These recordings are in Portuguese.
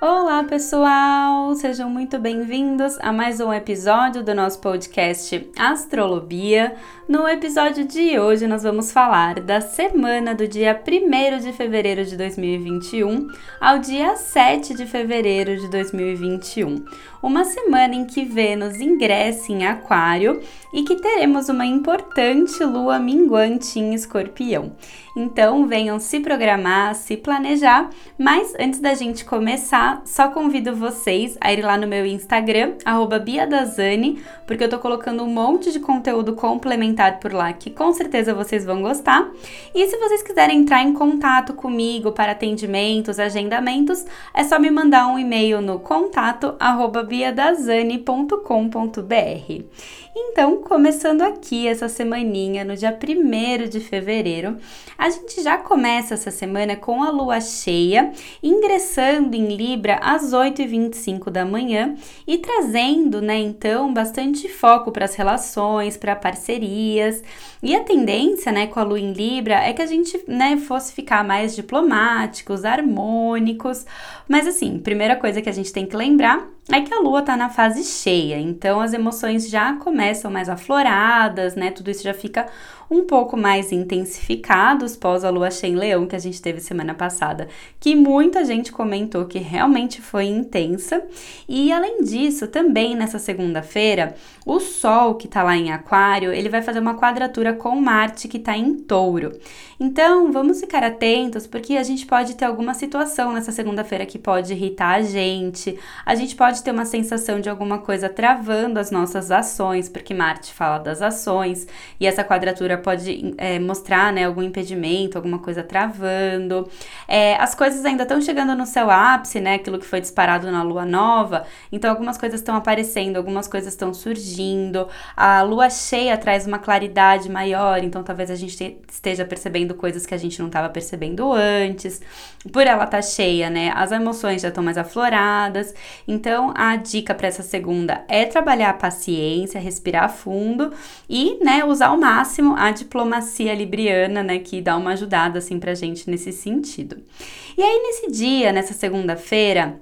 Olá, pessoal! Sejam muito bem-vindos a mais um episódio do nosso podcast Astrolobia. No episódio de hoje, nós vamos falar da semana do dia 1 de fevereiro de 2021 ao dia 7 de fevereiro de 2021. Uma semana em que Vênus ingressa em Aquário e que teremos uma importante lua minguante em Escorpião. Então, venham se programar, se planejar, mas antes da gente começar, só convido vocês a ir lá no meu Instagram, @biadazani, porque eu tô colocando um monte de conteúdo complementar por lá que com certeza vocês vão gostar. E se vocês quiserem entrar em contato comigo para atendimentos, agendamentos, é só me mandar um e-mail no contato@biadazani.com.br. Então, começando aqui essa semaninha, no dia 1 de fevereiro, a gente já começa essa semana com a lua cheia, ingressando em Libra às 8h25 da manhã e trazendo, né, então, bastante foco para as relações, para parcerias. E a tendência, né, com a lua em Libra é que a gente, né, fosse ficar mais diplomáticos, harmônicos. Mas assim, primeira coisa que a gente tem que lembrar é que a lua tá na fase cheia, então as emoções já começam mais afloradas, né? Tudo isso já fica um pouco mais intensificados pós a lua cheia em leão que a gente teve semana passada, que muita gente comentou que realmente foi intensa. E além disso, também nessa segunda-feira, o sol que tá lá em aquário, ele vai fazer uma quadratura com Marte que tá em touro. Então, vamos ficar atentos porque a gente pode ter alguma situação nessa segunda-feira que pode irritar a gente. A gente pode ter uma sensação de alguma coisa travando as nossas ações, porque Marte fala das ações e essa quadratura pode é, mostrar né, algum impedimento, alguma coisa travando. É, as coisas ainda estão chegando no seu ápice, né? Aquilo que foi disparado na lua nova. Então, algumas coisas estão aparecendo, algumas coisas estão surgindo. A lua cheia traz uma claridade maior, então talvez a gente te, esteja percebendo coisas que a gente não estava percebendo antes. Por ela estar tá cheia, né? As emoções já estão mais afloradas. Então, a dica para essa segunda é trabalhar a paciência, respirar fundo e, né, usar ao máximo a diplomacia libriana, né, que dá uma ajudada assim pra gente nesse sentido. E aí nesse dia, nessa segunda-feira,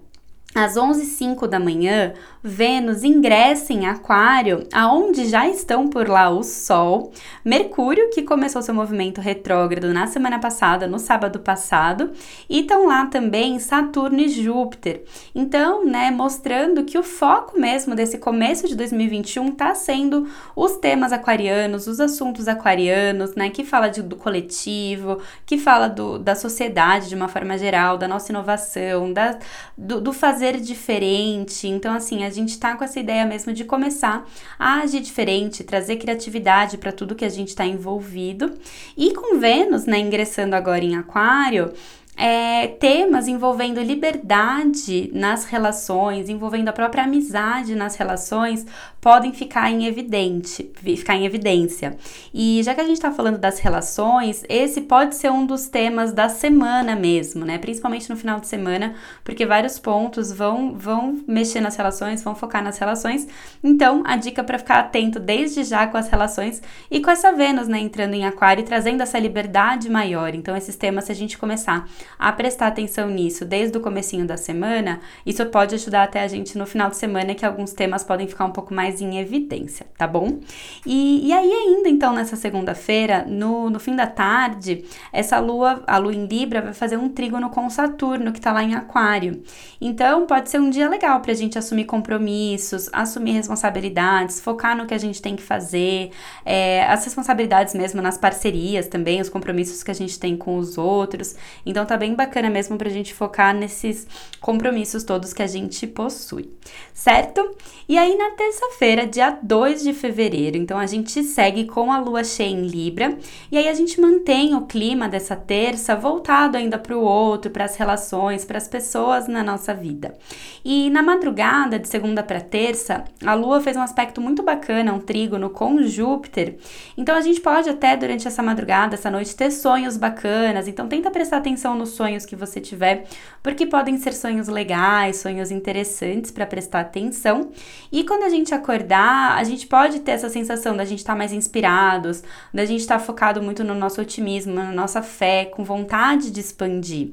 às 11h05 da manhã, Vênus ingressa em Aquário, aonde já estão por lá o Sol, Mercúrio, que começou seu movimento retrógrado na semana passada, no sábado passado, e estão lá também Saturno e Júpiter. Então, né, mostrando que o foco mesmo desse começo de 2021 está sendo os temas aquarianos, os assuntos aquarianos, né, que fala de, do coletivo, que fala do, da sociedade de uma forma geral, da nossa inovação, da, do, do fazer diferente. Então, assim, a gente tá com essa ideia mesmo de começar a agir diferente, trazer criatividade para tudo que a gente está envolvido. E com Vênus, né, ingressando agora em Aquário, é, temas envolvendo liberdade nas relações, envolvendo a própria amizade nas relações, podem ficar em evidente, ficar em evidência. E já que a gente está falando das relações, esse pode ser um dos temas da semana mesmo, né? Principalmente no final de semana, porque vários pontos vão vão mexer nas relações, vão focar nas relações. Então, a dica para ficar atento desde já com as relações e com essa Vênus, né, entrando em Aquário trazendo essa liberdade maior. Então, esses temas se a gente começar a prestar atenção nisso desde o comecinho da semana, isso pode ajudar até a gente no final de semana que alguns temas podem ficar um pouco mais em evidência, tá bom? E, e aí ainda então nessa segunda-feira, no, no fim da tarde, essa lua, a lua em Libra vai fazer um trígono com Saturno que tá lá em Aquário. Então pode ser um dia legal pra gente assumir compromissos, assumir responsabilidades, focar no que a gente tem que fazer, é, as responsabilidades mesmo nas parcerias também, os compromissos que a gente tem com os outros. Então tá bem bacana mesmo pra gente focar nesses compromissos todos que a gente possui, certo? E aí na terça-feira, dia 2 de fevereiro, então a gente segue com a lua cheia em Libra, e aí a gente mantém o clima dessa terça voltado ainda para o outro, para as relações, para as pessoas na nossa vida. E na madrugada de segunda para terça, a lua fez um aspecto muito bacana, um trígono com Júpiter. Então a gente pode até durante essa madrugada, essa noite ter sonhos bacanas, então tenta prestar atenção no nos sonhos que você tiver, porque podem ser sonhos legais, sonhos interessantes para prestar atenção. E quando a gente acordar, a gente pode ter essa sensação da gente estar tá mais inspirados, da gente estar tá focado muito no nosso otimismo, na nossa fé, com vontade de expandir.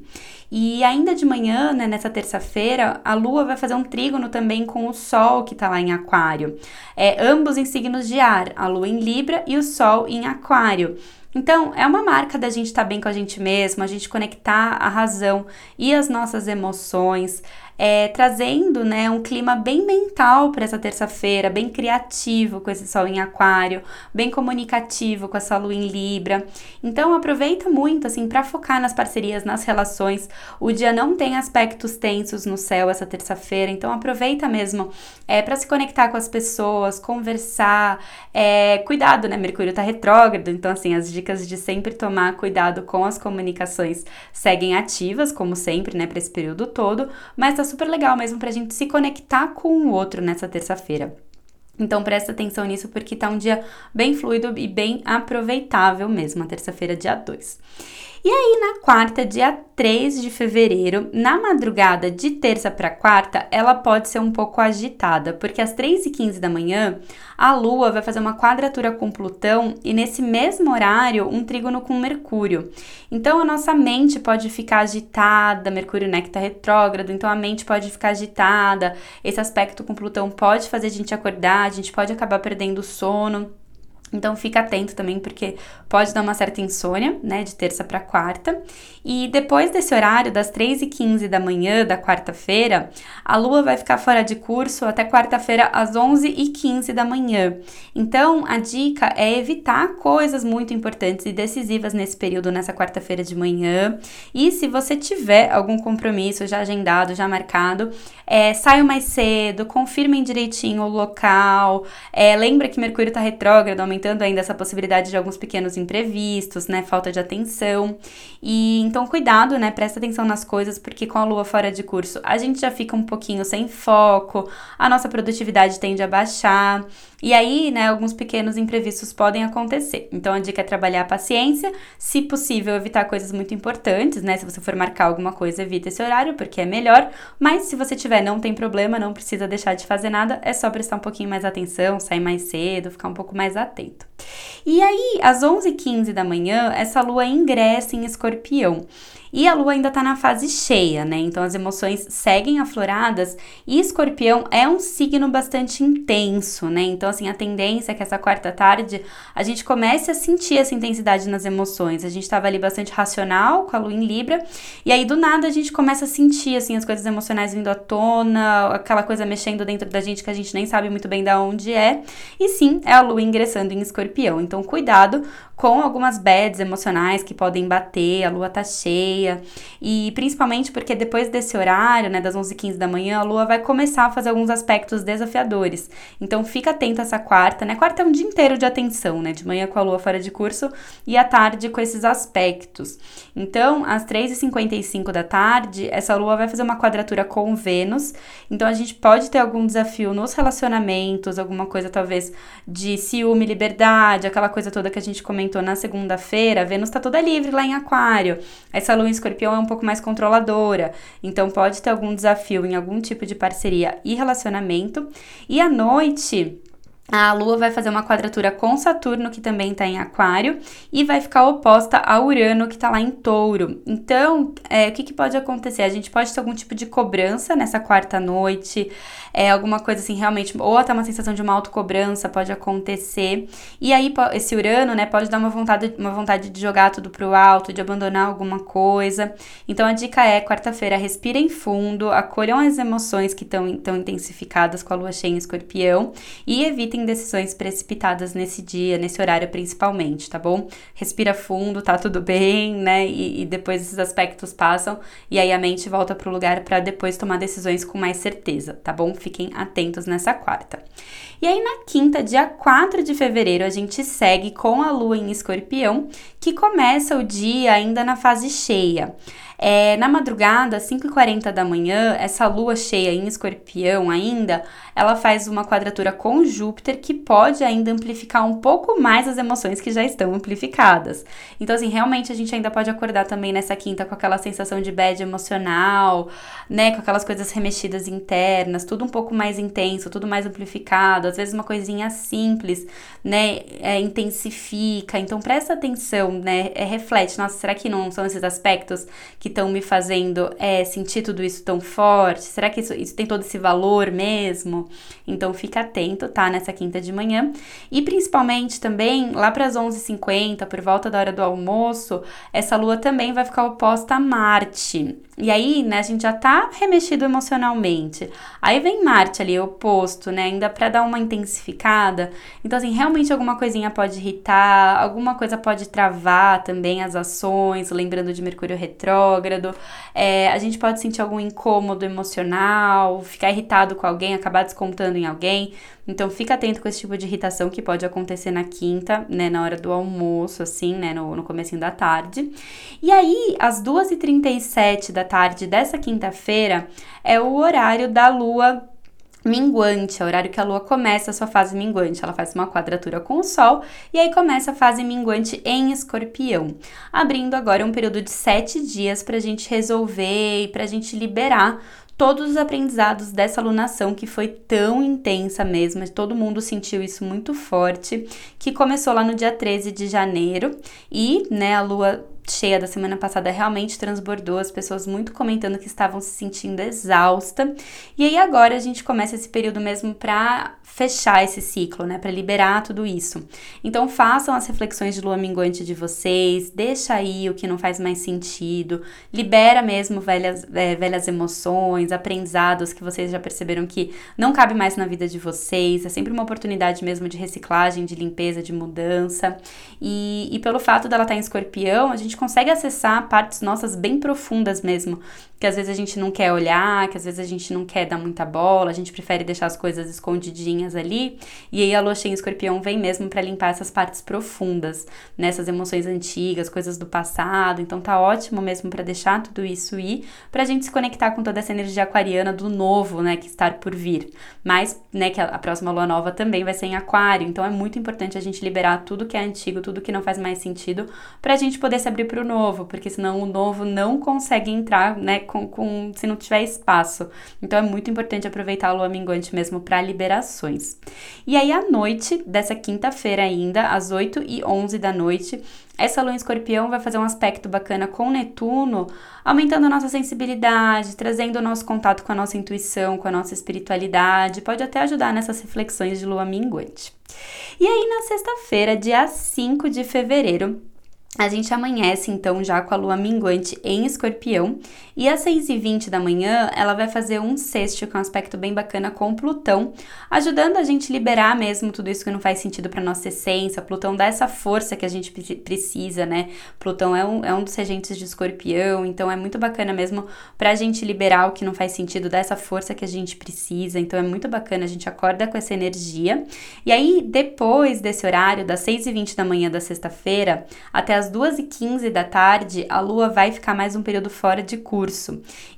E ainda de manhã, né, nessa terça-feira, a Lua vai fazer um trígono também com o Sol que está lá em Aquário. É, ambos em signos de ar, a Lua em Libra e o Sol em Aquário. Então, é uma marca da gente estar tá bem com a gente mesmo, a gente conectar a razão e as nossas emoções, é, trazendo né, um clima bem mental para essa terça-feira, bem criativo com esse sol em aquário, bem comunicativo com essa lua em Libra. Então aproveita muito assim para focar nas parcerias, nas relações. O dia não tem aspectos tensos no céu essa terça-feira, então aproveita mesmo é, para se conectar com as pessoas, conversar. É, cuidado, né? Mercúrio está retrógrado, então assim as dicas de sempre tomar cuidado com as comunicações seguem ativas, como sempre, né, para esse período todo, mas tá super legal mesmo pra gente se conectar com o outro nessa terça-feira. Então presta atenção nisso porque tá um dia bem fluido e bem aproveitável mesmo, a terça-feira, dia 2. E aí, na quarta, dia 3 de fevereiro, na madrugada de terça para quarta, ela pode ser um pouco agitada, porque às 3 e 15 da manhã, a Lua vai fazer uma quadratura com Plutão e nesse mesmo horário, um trígono com Mercúrio. Então, a nossa mente pode ficar agitada, Mercúrio né, que tá retrógrado, então a mente pode ficar agitada, esse aspecto com Plutão pode fazer a gente acordar, a gente pode acabar perdendo o sono. Então fica atento também, porque pode dar uma certa insônia, né, de terça para quarta. E depois desse horário, das 3 e 15 da manhã da quarta-feira, a lua vai ficar fora de curso até quarta-feira às 11 e 15 da manhã. Então a dica é evitar coisas muito importantes e decisivas nesse período, nessa quarta-feira de manhã. E se você tiver algum compromisso já agendado, já marcado, é, saiam mais cedo, confirmem direitinho o local. É, lembra que Mercúrio está retrógrado, aumentando ainda essa possibilidade de alguns pequenos imprevistos, né? Falta de atenção. E então, cuidado, né? Presta atenção nas coisas, porque com a lua fora de curso, a gente já fica um pouquinho sem foco, a nossa produtividade tende a baixar. E aí, né, alguns pequenos imprevistos podem acontecer. Então, a dica é trabalhar a paciência, se possível, evitar coisas muito importantes, né? Se você for marcar alguma coisa, evita esse horário, porque é melhor. Mas se você tiver, não tem problema, não precisa deixar de fazer nada, é só prestar um pouquinho mais atenção, sair mais cedo, ficar um pouco mais atento. E aí, às 11h15 da manhã, essa lua ingressa em escorpião. E a lua ainda está na fase cheia, né? Então as emoções seguem afloradas e escorpião é um signo bastante intenso, né? Então, assim, a tendência é que essa quarta tarde a gente comece a sentir essa intensidade nas emoções. A gente estava ali bastante racional com a lua em Libra, e aí do nada a gente começa a sentir, assim, as coisas emocionais vindo à tona, aquela coisa mexendo dentro da gente que a gente nem sabe muito bem da onde é. E sim, é a lua ingressando em escorpião. Então, cuidado com algumas bads emocionais que podem bater, a lua tá cheia, e principalmente porque depois desse horário, né, das 11h15 da manhã, a lua vai começar a fazer alguns aspectos desafiadores. Então fica atento essa quarta, né? Quarta é um dia inteiro de atenção, né? De manhã com a lua fora de curso e à tarde com esses aspectos. Então, às 3h55 da tarde, essa lua vai fazer uma quadratura com Vênus. Então a gente pode ter algum desafio nos relacionamentos, alguma coisa talvez de ciúme, liberdade, aquela coisa toda que a gente comentou comentou na segunda-feira, Vênus está toda livre lá em Aquário. Essa lua em escorpião é um pouco mais controladora, então pode ter algum desafio em algum tipo de parceria e relacionamento. E à noite a Lua vai fazer uma quadratura com Saturno, que também está em Aquário, e vai ficar oposta a Urano, que está lá em Touro. Então, é, o que, que, pode acontecer? A gente pode ter algum tipo de cobrança nessa quarta noite, é, alguma coisa assim, realmente, ou até uma sensação de uma autocobrança pode acontecer. E aí, esse Urano, né, pode dar uma vontade, uma vontade de jogar tudo pro alto, de abandonar alguma coisa. Então, a dica é: quarta-feira, respirem fundo, acolham as emoções que estão intensificadas com a lua cheia em escorpião e evitem evitem decisões precipitadas nesse dia, nesse horário principalmente, tá bom? Respira fundo, tá tudo bem, né? E, e depois esses aspectos passam e aí a mente volta pro lugar para depois tomar decisões com mais certeza, tá bom? Fiquem atentos nessa quarta. E aí, na quinta, dia 4 de fevereiro, a gente segue com a lua em escorpião, que começa o dia ainda na fase cheia. É, na madrugada, 5h40 da manhã, essa lua cheia em escorpião ainda, ela faz uma quadratura com Júpiter que pode ainda amplificar um pouco mais as emoções que já estão amplificadas. Então, assim, realmente a gente ainda pode acordar também nessa quinta com aquela sensação de bad emocional, né? Com aquelas coisas remexidas internas, tudo um pouco mais intenso, tudo mais amplificado. Às vezes uma coisinha simples, né? É, intensifica. Então, presta atenção, né? É, reflete. Nossa, será que não são esses aspectos que estão me fazendo é, sentir tudo isso tão forte? Será que isso, isso tem todo esse valor mesmo? Então fica atento, tá? Nessa quinta de manhã. E principalmente também, lá para as 11h50, por volta da hora do almoço, essa lua também vai ficar oposta a Marte. E aí, né, a gente já tá remexido emocionalmente. Aí vem Marte ali, oposto, né, ainda para dar uma intensificada. Então, assim, realmente alguma coisinha pode irritar, alguma coisa pode travar também as ações, lembrando de Mercúrio retrógrado. É, a gente pode sentir algum incômodo emocional, ficar irritado com alguém, acabar descontando em alguém. Então fica atento com esse tipo de irritação que pode acontecer na quinta, né, na hora do almoço, assim, né, no, no comecinho da tarde. E aí, às 2h37 tarde dessa quinta-feira, é o horário da lua minguante, é o horário que a lua começa a sua fase minguante. Ela faz uma quadratura com o sol e aí começa a fase minguante em escorpião. Abrindo agora um período de sete dias para a gente resolver e para a gente liberar todos os aprendizados dessa alunação que foi tão intensa mesmo, todo mundo sentiu isso muito forte, que começou lá no dia 13 de janeiro e, né, a lua cheia da semana passada realmente transbordou, as pessoas muito comentando que estavam se sentindo exausta. E aí agora a gente começa esse período mesmo para fechar esse ciclo, né, para liberar tudo isso. Então façam as reflexões de lua minguante de vocês, deixa aí o que não faz mais sentido, libera mesmo velhas, é, velhas emoções, aprendizados que vocês já perceberam que não cabe mais na vida de vocês. É sempre uma oportunidade mesmo de reciclagem, de limpeza, de mudança. E, e pelo fato dela estar tá em escorpião, a gente gente consegue acessar partes nossas bem profundas mesmo, que às vezes a gente não quer olhar, que às vezes a gente não quer dar muita bola, a gente prefere deixar as coisas escondidinhas ali. E aí a em escorpião vem mesmo para limpar essas partes profundas, nessas né? emoções antigas, coisas do passado. Então tá ótimo mesmo para deixar tudo isso ir, pra gente se conectar com toda essa energia aquariana do novo, né, que está por vir. Mas, né, que a, a próxima lua nova também vai ser em aquário, então é muito importante a gente liberar tudo que é antigo, tudo que não faz mais sentido, pra gente poder se abrir abrir para o novo, porque senão o novo não consegue entrar, né, com, com, se não tiver espaço. Então é muito importante aproveitar a lua minguante mesmo para liberações. E aí, à noite dessa quinta-feira ainda, às 8 e 11 da noite, essa lua em escorpião vai fazer um aspecto bacana com Netuno, aumentando a nossa sensibilidade, trazendo o nosso contato com a nossa intuição, com a nossa espiritualidade, pode até ajudar nessas reflexões de lua minguante. E aí, na sexta-feira, dia 5 de fevereiro, a gente amanhece então já com a lua minguante em escorpião e às 6h20 da manhã ela vai fazer um sexto com um aspecto bem bacana com Plutão, ajudando a gente liberar mesmo tudo isso que não faz sentido para nossa essência. Plutão dá essa força que a gente precisa, né? Plutão é um, é um dos regentes de escorpião, então é muito bacana mesmo para a gente liberar o que não faz sentido, dar essa força que a gente precisa. Então é muito bacana, a gente acorda com essa energia. E aí, depois desse horário, das 6h20 da manhã da sexta-feira até as às 2h15 da tarde, a lua vai ficar mais um período fora de curso.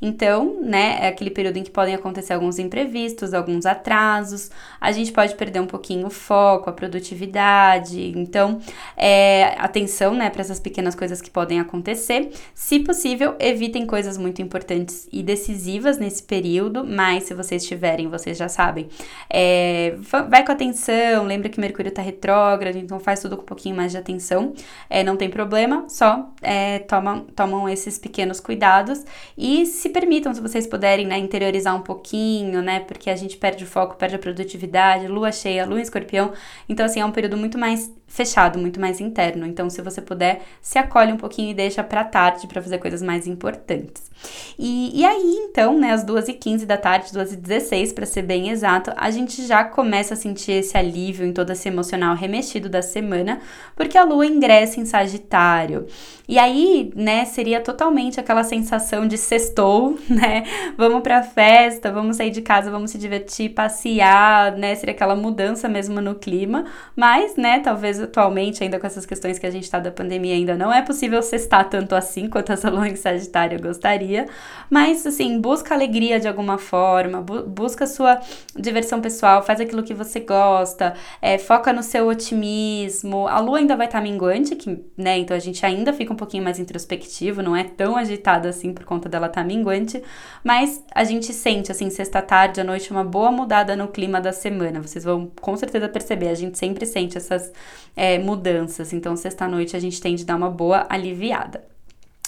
Então, né, é aquele período em que podem acontecer alguns imprevistos, alguns atrasos, a gente pode perder um pouquinho o foco, a produtividade. Então, é, atenção, né, para essas pequenas coisas que podem acontecer. Se possível, evitem coisas muito importantes e decisivas nesse período, mas se vocês tiverem, vocês já sabem, é, vai com atenção, lembra que Mercúrio está retrógrado, então faz tudo com um pouquinho mais de atenção. É, não tem problema, só é, tomam, tomam esses pequenos cuidados e se permitam, se vocês puderem, né, interiorizar um pouquinho, né, porque a gente perde o foco, perde a produtividade, lua cheia, lua escorpião, então assim, é um período muito mais fechado, muito mais interno. Então, se você puder, se acolhe um pouquinho e deixa para tarde para fazer coisas mais importantes. E, e aí, então, né, às 2h15 da tarde, 2h16 para ser bem exato, a gente já começa a sentir esse alívio em todo esse emocional remexido da semana, porque a lua ingressa em Sagitário. E aí, né, seria totalmente aquela sensação de sextou, né? Vamos pra festa, vamos sair de casa, vamos se divertir, passear, né? Seria aquela mudança mesmo no clima, mas, né, talvez atualmente, ainda com essas questões que a gente tá da pandemia, ainda não é possível cestar tanto assim quanto lua em Sagitário gostaria, mas assim, busca alegria de alguma forma, bu busca sua diversão pessoal, faz aquilo que você gosta, é, foca no seu otimismo. A lua ainda vai estar tá minguante, que, né, então a gente ainda fica um pouquinho mais introspectivo, não é tão agitado assim por conta dela estar tá minguante, mas a gente sente, assim, sexta-tarde, à noite, uma boa mudada no clima da semana. Vocês vão com certeza perceber, a gente sempre sente essas é, mudanças. Então, sexta-noite a gente tende a dar uma boa aliviada.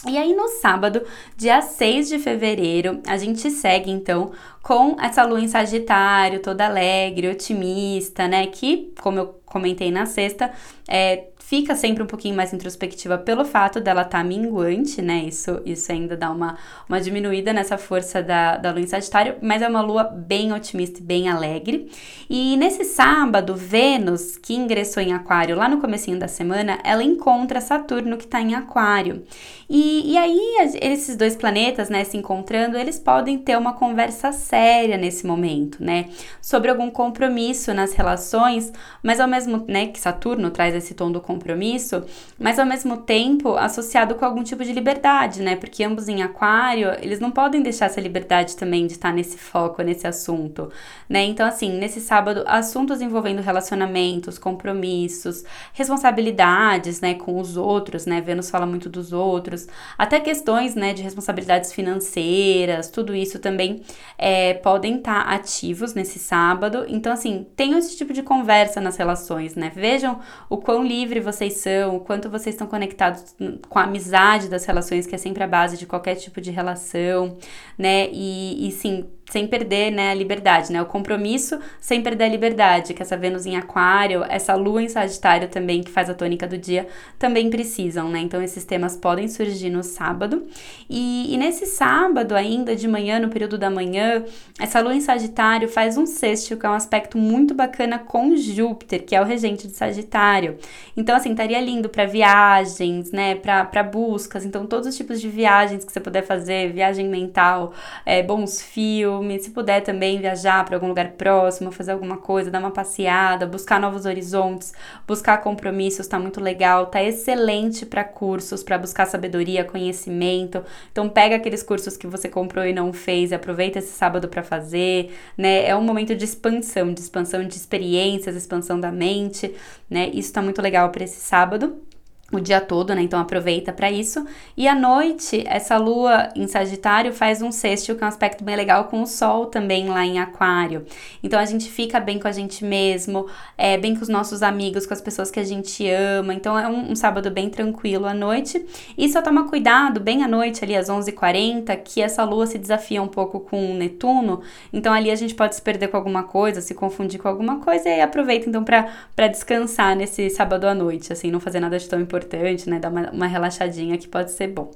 E aí, no sábado, dia 6 de fevereiro, a gente segue então com essa lua em Sagitário, toda alegre, otimista, né? Que, como eu comentei na sexta, é, fica sempre um pouquinho mais introspectiva pelo fato dela estar tá minguante, né? Isso, isso ainda dá uma, uma diminuída nessa força da, da lua em Sagitário, mas é uma lua bem otimista e bem alegre. E nesse sábado, Vênus, que ingressou em Aquário lá no comecinho da semana, ela encontra Saturno que está em Aquário. E, e aí, esses dois planetas, né, se encontrando, eles podem ter uma conversa séria nesse momento, né? Sobre algum compromisso nas relações, mas ao mesmo, né, que Saturno traz esse tom do compromisso mas ao mesmo tempo associado com algum tipo de liberdade, né? Porque ambos em aquário, eles não podem deixar essa liberdade também de estar nesse foco, nesse assunto, né? Então, assim, nesse sábado, assuntos envolvendo relacionamentos, compromissos, responsabilidades, né, com os outros, né? Vênus fala muito dos outros, até questões, né, de responsabilidades financeiras, tudo isso também é, podem estar ativos nesse sábado. Então, assim, tenham esse tipo de conversa nas relações, né? Vejam o quão livre vocês são, o quanto vocês estão conectados com a amizade das relações, que é sempre a base de qualquer tipo de relação, né? E, e sim, sem perder né, a liberdade, né? O compromisso sem perder a liberdade, que essa Vênus em Aquário, essa Lua em Sagitário também, que faz a tônica do dia, também precisam, né? Então esses temas podem surgir no sábado. E, e nesse sábado, ainda de manhã, no período da manhã, essa Lua em Sagitário faz um sexto, que é um aspecto muito bacana com Júpiter, que é o regente de Sagitário. Então, assim, estaria lindo para viagens, né? Para buscas. Então, todos os tipos de viagens que você puder fazer, viagem mental, é, bons fios filme, se puder também viajar para algum lugar próximo, fazer alguma coisa, dar uma passeada, buscar novos horizontes, buscar compromissos, tá muito legal, tá excelente para cursos, para buscar sabedoria, conhecimento. Então pega aqueles cursos que você comprou e não fez, aproveita esse sábado para fazer, né? É um momento de expansão, de expansão de experiências, expansão da mente, né? Isso tá muito legal para esse sábado o dia todo, né? Então aproveita para isso. E à noite, essa lua em Sagitário faz um sextil, que é um aspecto bem legal com o Sol também lá em Aquário. Então a gente fica bem com a gente mesmo, é, bem com os nossos amigos, com as pessoas que a gente ama. Então é um, um sábado bem tranquilo à noite. E só toma cuidado, bem à noite, ali às 11h40, que essa lua se desafia um pouco com o Netuno. Então ali a gente pode se perder com alguma coisa, se confundir com alguma coisa. E aproveita então para descansar nesse sábado à noite, assim, não fazer nada de tão importante importante, né? Dar uma, uma relaxadinha que pode ser bom.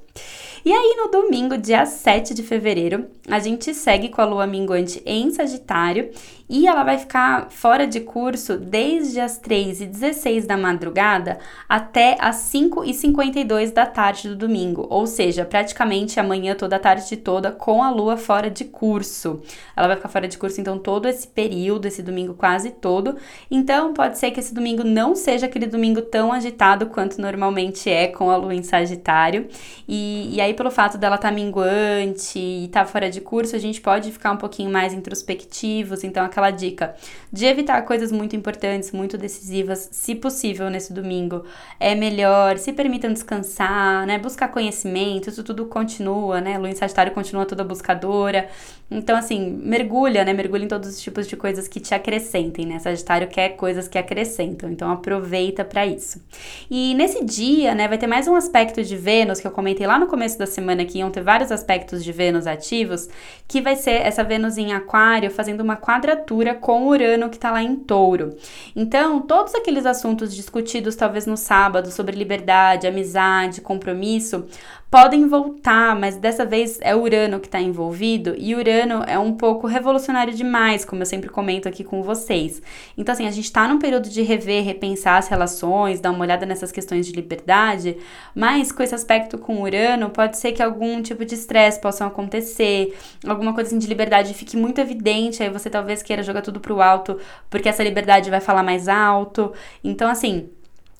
E aí, no domingo, dia 7 de fevereiro, a gente segue com a lua minguante em Sagitário e ela vai ficar fora de curso desde as 3 e 16 da madrugada até as 5 e 52 da tarde do domingo, ou seja, praticamente amanhã toda a tarde toda com a lua fora de curso. Ela vai ficar fora de curso então todo esse período, esse domingo quase todo. Então pode ser que esse domingo não seja aquele domingo tão agitado quanto normalmente é com a lua em Sagitário. E, e aí pelo fato dela estar tá minguante e estar tá fora de curso, a gente pode ficar um pouquinho mais introspectivos, então aquela dica de evitar coisas muito importantes, muito decisivas, se possível, nesse domingo. É melhor, se permitam descansar, né? Buscar conhecimento, isso tudo continua, né? Em Sagitário continua toda buscadora. Então, assim, mergulha, né? Mergulha em todos os tipos de coisas que te acrescentem, né? Sagitário quer coisas que acrescentam, então aproveita para isso. E nesse dia, né, vai ter mais um aspecto de Vênus que eu comentei lá no começo da semana que iam ter vários aspectos de Vênus ativos, que vai ser essa Vênus em Aquário fazendo uma quadratura quadratura com Urano que está lá em Touro. Então, todos aqueles assuntos discutidos talvez no sábado sobre liberdade, amizade, compromisso, podem voltar, mas dessa vez é Urano que está envolvido e Urano é um pouco revolucionário demais, como eu sempre comento aqui com vocês. Então, assim, a gente está num período de rever, repensar as relações, dar uma olhada nessas questões de liberdade, mas com esse aspecto com Urano, pode ser que algum tipo de estresse possa acontecer, alguma coisa assim de liberdade fique muito evidente, aí você talvez queira jogar tudo pro alto, porque essa liberdade vai falar mais alto. Então, assim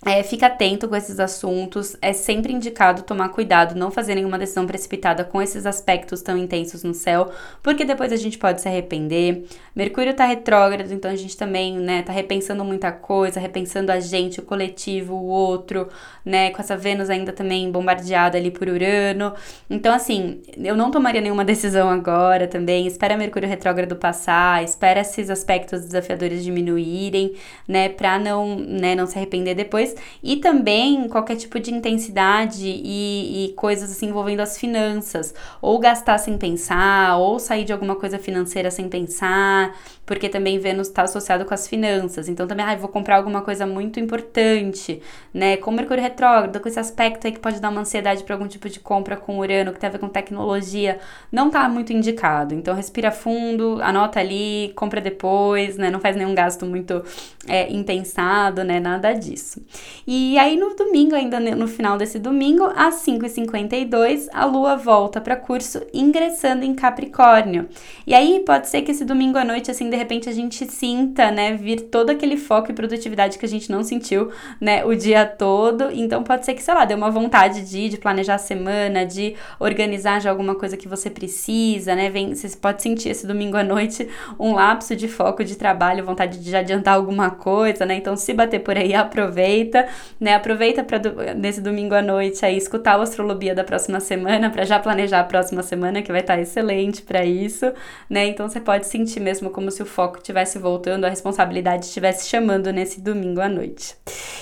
é, fica atento com esses assuntos. É sempre indicado tomar cuidado, não fazer nenhuma decisão precipitada com esses aspectos tão intensos no céu, porque depois a gente pode se arrepender. Mercúrio tá retrógrado, então a gente também, né, tá repensando muita coisa, repensando a gente, o coletivo, o outro, né, com essa Vênus ainda também bombardeada ali por Urano. Então, assim, eu não tomaria nenhuma decisão agora também. Espera Mercúrio retrógrado passar, espera esses aspectos desafiadores diminuírem, né, pra não, né, não se arrepender depois e também qualquer tipo de intensidade e, e coisas assim envolvendo as finanças, ou gastar sem pensar, ou sair de alguma coisa financeira sem pensar, porque também Vênus está associado com as finanças. Então também, ah, vou comprar alguma coisa muito importante, né? Com Mercúrio retrógrado, com esse aspecto aí que pode dar uma ansiedade para algum tipo de compra com Urano, que tem a ver com tecnologia, não tá muito indicado. Então respira fundo, anota ali, compra depois, né? Não faz nenhum gasto muito é, impensado, né? Nada disso. E aí no domingo, ainda no final desse domingo, às 5h52, a Lua volta para curso ingressando em Capricórnio. E aí pode ser que esse domingo à noite, assim, de repente a gente sinta, né, vir todo aquele foco e produtividade que a gente não sentiu, né, o dia todo. Então pode ser que, sei lá, dê uma vontade de, de planejar a semana, de organizar já alguma coisa que você precisa, né? Vem, você pode sentir esse domingo à noite um lapso de foco de trabalho, vontade de já adiantar alguma coisa, né? Então se bater por aí, aproveita, né? Aproveita para nesse domingo à noite aí escutar o astrolobia da próxima semana para já planejar a próxima semana que vai estar tá excelente para isso, né? Então você pode sentir mesmo como se o foco estivesse voltando, a responsabilidade estivesse chamando nesse domingo à noite.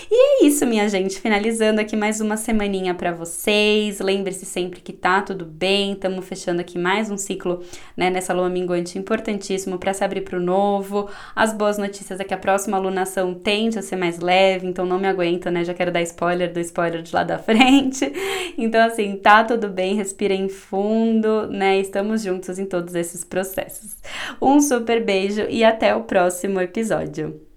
E é isso, minha gente, finalizando aqui mais uma semaninha para vocês. Lembre-se sempre que tá tudo bem. Estamos fechando aqui mais um ciclo, né, nessa lua minguante importantíssimo para se abrir para o novo. As boas notícias é que a próxima lunação tende a ser mais leve, então não me aguento, né? Já quero dar spoiler do spoiler de lá da frente. Então assim, tá tudo bem, respirem fundo, né? Estamos juntos em todos esses processos. Um super beijo beijo e até o próximo episódio.